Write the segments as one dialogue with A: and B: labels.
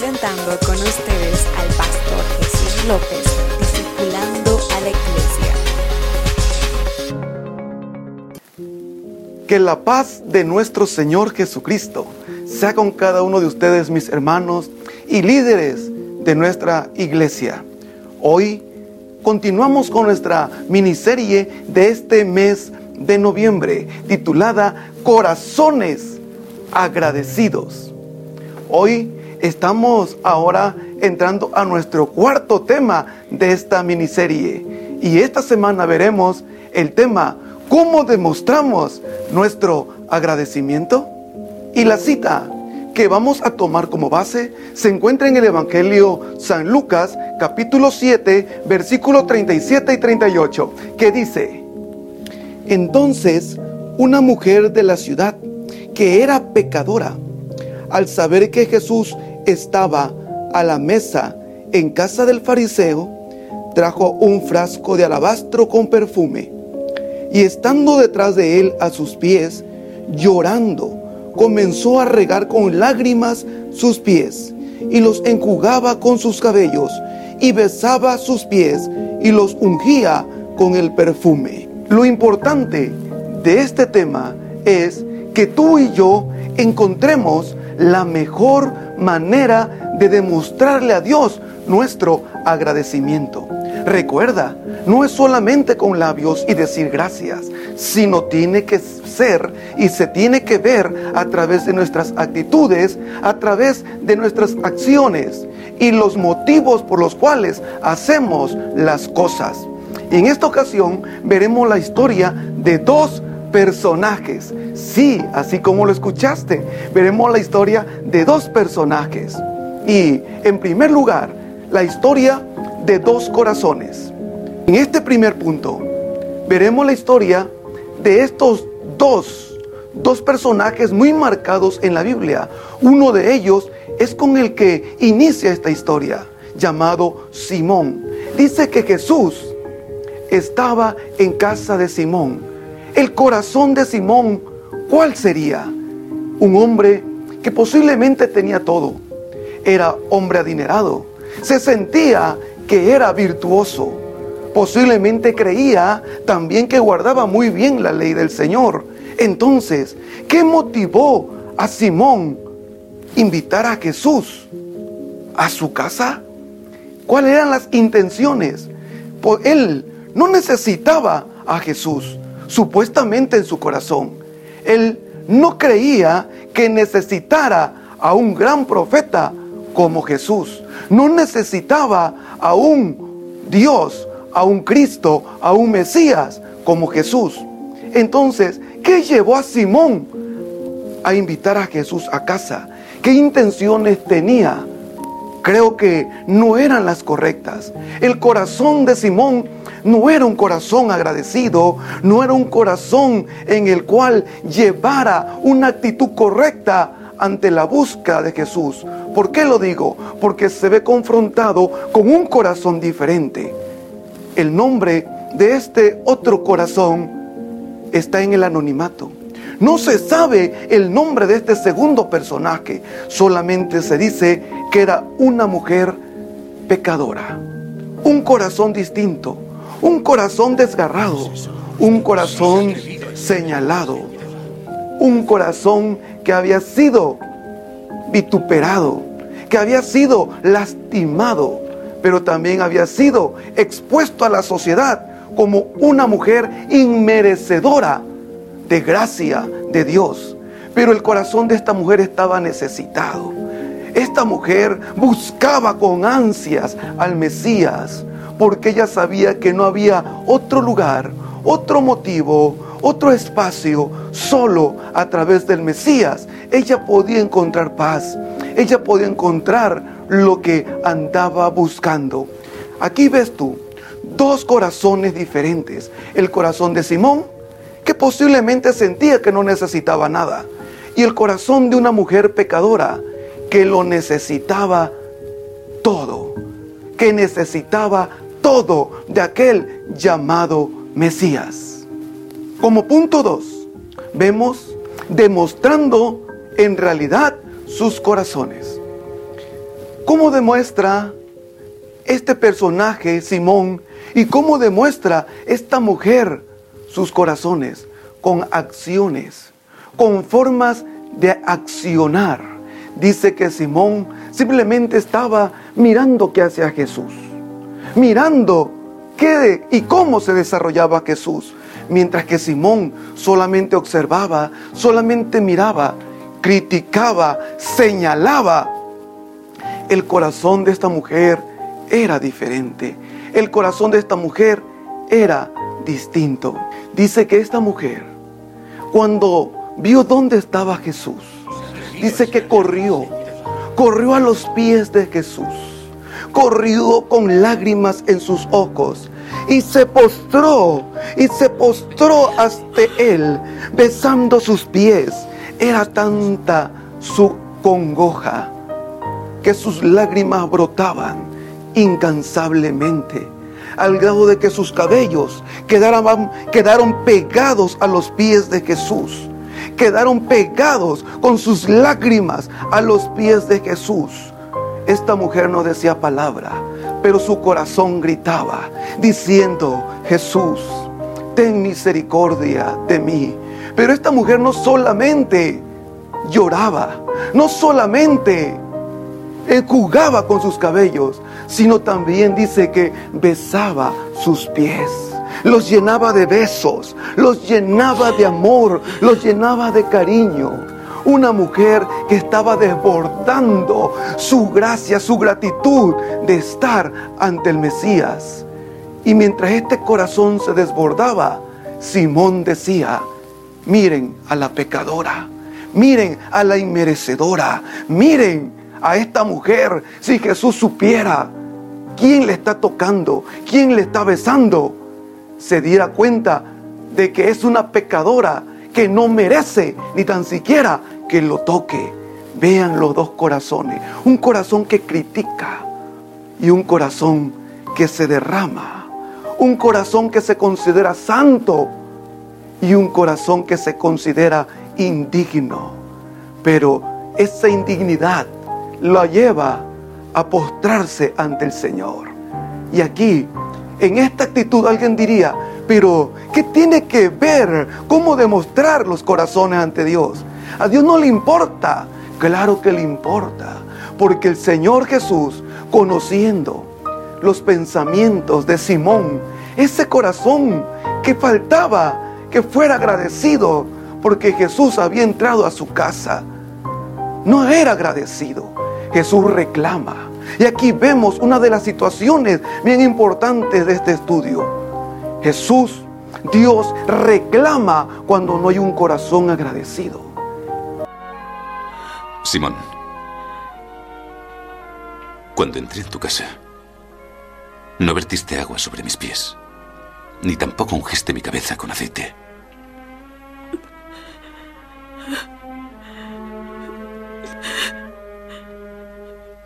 A: Presentando con ustedes al pastor Jesús López, discipulando a la iglesia.
B: Que la paz de nuestro Señor Jesucristo sea con cada uno de ustedes, mis hermanos y líderes de nuestra iglesia. Hoy continuamos con nuestra miniserie de este mes de noviembre titulada Corazones agradecidos. Hoy estamos ahora entrando a nuestro cuarto tema de esta miniserie y esta semana veremos el tema ¿Cómo demostramos nuestro agradecimiento? Y la cita que vamos a tomar como base se encuentra en el Evangelio San Lucas capítulo 7 versículo 37 y 38 que dice, entonces una mujer de la ciudad que era pecadora, al saber que Jesús estaba a la mesa en casa del fariseo, trajo un frasco de alabastro con perfume y estando detrás de él a sus pies, llorando, comenzó a regar con lágrimas sus pies y los enjugaba con sus cabellos y besaba sus pies y los ungía con el perfume. Lo importante de este tema es que tú y yo encontremos la mejor manera de demostrarle a Dios nuestro agradecimiento. Recuerda, no es solamente con labios y decir gracias, sino tiene que ser y se tiene que ver a través de nuestras actitudes, a través de nuestras acciones y los motivos por los cuales hacemos las cosas. Y en esta ocasión veremos la historia de dos personajes. Sí, así como lo escuchaste, veremos la historia de dos personajes. Y en primer lugar, la historia de dos corazones. En este primer punto, veremos la historia de estos dos, dos personajes muy marcados en la Biblia. Uno de ellos es con el que inicia esta historia, llamado Simón. Dice que Jesús estaba en casa de Simón el corazón de Simón, ¿cuál sería? Un hombre que posiblemente tenía todo. Era hombre adinerado. Se sentía que era virtuoso. Posiblemente creía también que guardaba muy bien la ley del Señor. Entonces, ¿qué motivó a Simón invitar a Jesús a su casa? ¿Cuáles eran las intenciones? Pues él no necesitaba a Jesús supuestamente en su corazón. Él no creía que necesitara a un gran profeta como Jesús. No necesitaba a un Dios, a un Cristo, a un Mesías como Jesús. Entonces, ¿qué llevó a Simón a invitar a Jesús a casa? ¿Qué intenciones tenía? Creo que no eran las correctas. El corazón de Simón no era un corazón agradecido, no era un corazón en el cual llevara una actitud correcta ante la búsqueda de Jesús. ¿Por qué lo digo? Porque se ve confrontado con un corazón diferente. El nombre de este otro corazón está en el anonimato. No se sabe el nombre de este segundo personaje, solamente se dice que era una mujer pecadora, un corazón distinto, un corazón desgarrado, un corazón señalado, un corazón que había sido vituperado, que había sido lastimado, pero también había sido expuesto a la sociedad como una mujer inmerecedora de gracia de Dios. Pero el corazón de esta mujer estaba necesitado. Esta mujer buscaba con ansias al Mesías, porque ella sabía que no había otro lugar, otro motivo, otro espacio, solo a través del Mesías. Ella podía encontrar paz, ella podía encontrar lo que andaba buscando. Aquí ves tú dos corazones diferentes. El corazón de Simón, que posiblemente sentía que no necesitaba nada, y el corazón de una mujer pecadora, que lo necesitaba todo, que necesitaba todo de aquel llamado Mesías. Como punto 2, vemos demostrando en realidad sus corazones. ¿Cómo demuestra este personaje, Simón, y cómo demuestra esta mujer sus corazones? Con acciones, con formas de accionar. Dice que Simón simplemente estaba mirando qué hacía Jesús, mirando qué y cómo se desarrollaba Jesús, mientras que Simón solamente observaba, solamente miraba, criticaba, señalaba. El corazón de esta mujer era diferente. El corazón de esta mujer era distinto. Dice que esta mujer, cuando vio dónde estaba Jesús, dice que corrió, corrió a los pies de Jesús, corrió con lágrimas en sus ojos y se postró, y se postró hasta él, besando sus pies. Era tanta su congoja que sus lágrimas brotaban incansablemente, al grado de que sus cabellos quedaron, quedaron pegados a los pies de Jesús, quedaron pegados con sus lágrimas a los pies de Jesús. Esta mujer no decía palabra, pero su corazón gritaba, diciendo, Jesús, ten misericordia de mí. Pero esta mujer no solamente lloraba, no solamente jugaba con sus cabellos, sino también dice que besaba sus pies. Los llenaba de besos, los llenaba de amor, los llenaba de cariño. Una mujer que estaba desbordando su gracia, su gratitud de estar ante el Mesías. Y mientras este corazón se desbordaba, Simón decía, miren a la pecadora, miren a la inmerecedora, miren a esta mujer, si Jesús supiera quién le está tocando, quién le está besando, se diera cuenta de que es una pecadora que no merece ni tan siquiera que lo toque. Vean los dos corazones, un corazón que critica y un corazón que se derrama, un corazón que se considera santo y un corazón que se considera indigno. Pero esa indignidad la lleva a postrarse ante el Señor. Y aquí, en esta actitud, alguien diría, pero ¿qué tiene que ver cómo demostrar los corazones ante Dios? A Dios no le importa. Claro que le importa. Porque el Señor Jesús, conociendo los pensamientos de Simón, ese corazón que faltaba que fuera agradecido porque Jesús había entrado a su casa, no era agradecido. Jesús reclama. Y aquí vemos una de las situaciones bien importantes de este estudio. Jesús, Dios reclama cuando no hay un corazón agradecido.
C: Simón, cuando entré en tu casa, no vertiste agua sobre mis pies, ni tampoco ungiste mi cabeza con aceite.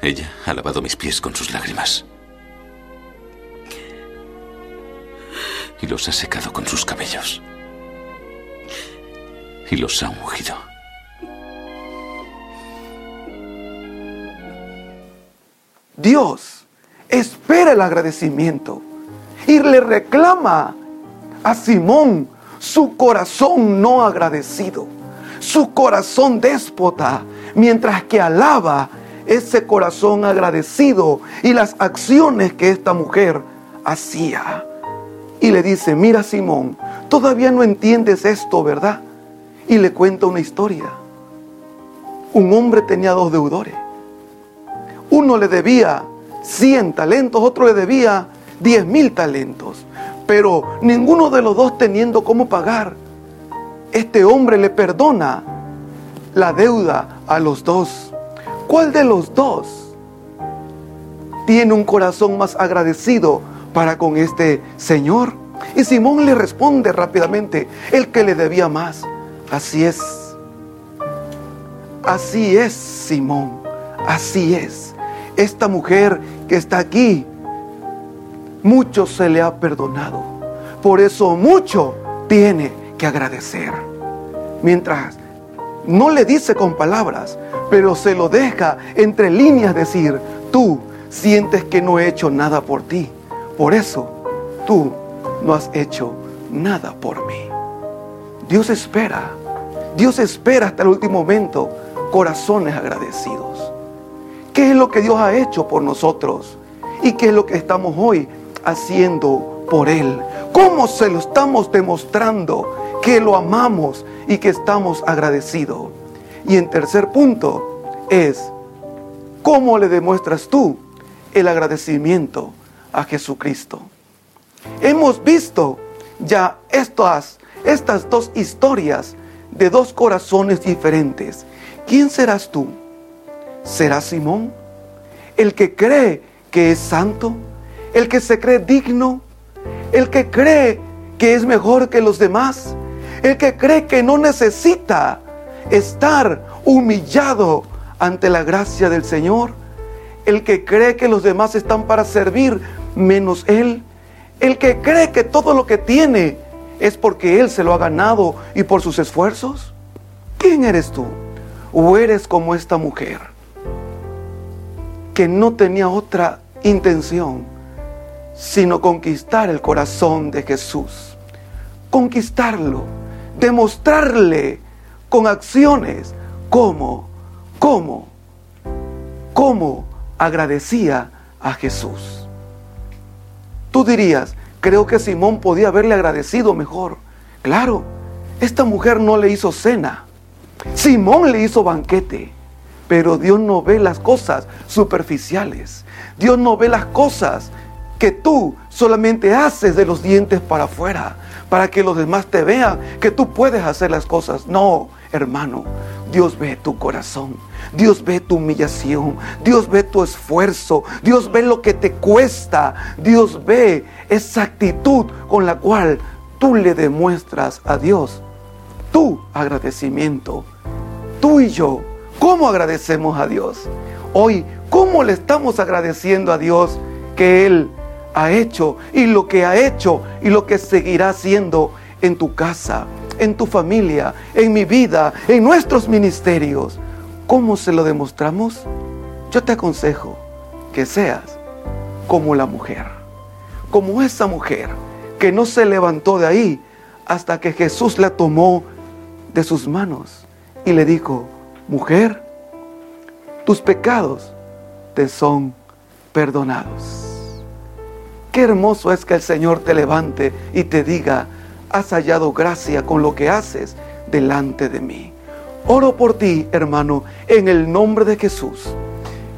C: Ella ha lavado mis pies con sus lágrimas. Y los ha secado con sus cabellos. Y los ha ungido.
B: Dios espera el agradecimiento y le reclama a Simón su corazón no agradecido, su corazón déspota, mientras que alaba ese corazón agradecido y las acciones que esta mujer hacía. Y le dice, mira Simón, todavía no entiendes esto, ¿verdad? Y le cuenta una historia. Un hombre tenía dos deudores. Uno le debía 100 talentos, otro le debía 10 mil talentos. Pero ninguno de los dos teniendo cómo pagar, este hombre le perdona la deuda a los dos. ¿Cuál de los dos tiene un corazón más agradecido para con este Señor? Y Simón le responde rápidamente, el que le debía más. Así es. Así es, Simón. Así es. Esta mujer que está aquí, mucho se le ha perdonado. Por eso mucho tiene que agradecer. Mientras no le dice con palabras, pero se lo deja entre líneas decir, tú sientes que no he hecho nada por ti. Por eso tú no has hecho nada por mí. Dios espera, Dios espera hasta el último momento corazones agradecidos. ¿Qué es lo que Dios ha hecho por nosotros? ¿Y qué es lo que estamos hoy haciendo por Él? ¿Cómo se lo estamos demostrando que lo amamos y que estamos agradecidos? Y en tercer punto es, ¿cómo le demuestras tú el agradecimiento a Jesucristo? Hemos visto ya estas, estas dos historias de dos corazones diferentes. ¿Quién serás tú? ¿Será Simón? ¿El que cree que es santo? ¿El que se cree digno? ¿El que cree que es mejor que los demás? ¿El que cree que no necesita estar humillado ante la gracia del Señor? ¿El que cree que los demás están para servir menos Él? ¿El que cree que todo lo que tiene es porque Él se lo ha ganado y por sus esfuerzos? ¿Quién eres tú? ¿O eres como esta mujer que no tenía otra intención sino conquistar el corazón de Jesús? Conquistarlo, demostrarle con acciones cómo, cómo, cómo agradecía a Jesús. Tú dirías, creo que Simón podía haberle agradecido mejor. Claro, esta mujer no le hizo cena. Simón le hizo banquete. Pero Dios no ve las cosas superficiales. Dios no ve las cosas que tú solamente haces de los dientes para afuera, para que los demás te vean que tú puedes hacer las cosas. No, hermano, Dios ve tu corazón, Dios ve tu humillación, Dios ve tu esfuerzo, Dios ve lo que te cuesta, Dios ve esa actitud con la cual tú le demuestras a Dios tu agradecimiento. Tú y yo, ¿cómo agradecemos a Dios? Hoy, ¿cómo le estamos agradeciendo a Dios que Él ha hecho y lo que ha hecho y lo que seguirá haciendo en tu casa, en tu familia, en mi vida, en nuestros ministerios? ¿Cómo se lo demostramos? Yo te aconsejo que seas como la mujer, como esa mujer que no se levantó de ahí hasta que Jesús la tomó de sus manos y le dijo, mujer, tus pecados te son perdonados. Qué hermoso es que el Señor te levante y te diga, has hallado gracia con lo que haces delante de mí. Oro por ti, hermano, en el nombre de Jesús,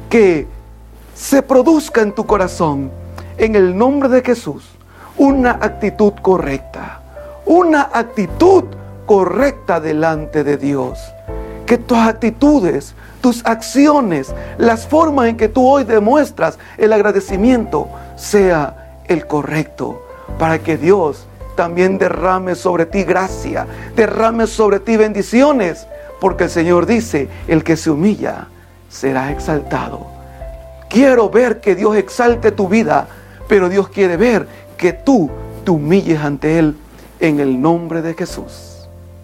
B: que se produzca en tu corazón, en el nombre de Jesús, una actitud correcta, una actitud correcta delante de Dios. Que tus actitudes, tus acciones, las formas en que tú hoy demuestras el agradecimiento sea el correcto, para que Dios también derrame sobre ti gracia, derrame sobre ti bendiciones, porque el Señor dice, el que se humilla será exaltado. Quiero ver que Dios exalte tu vida, pero Dios quiere ver que tú te humilles ante Él en el nombre de Jesús.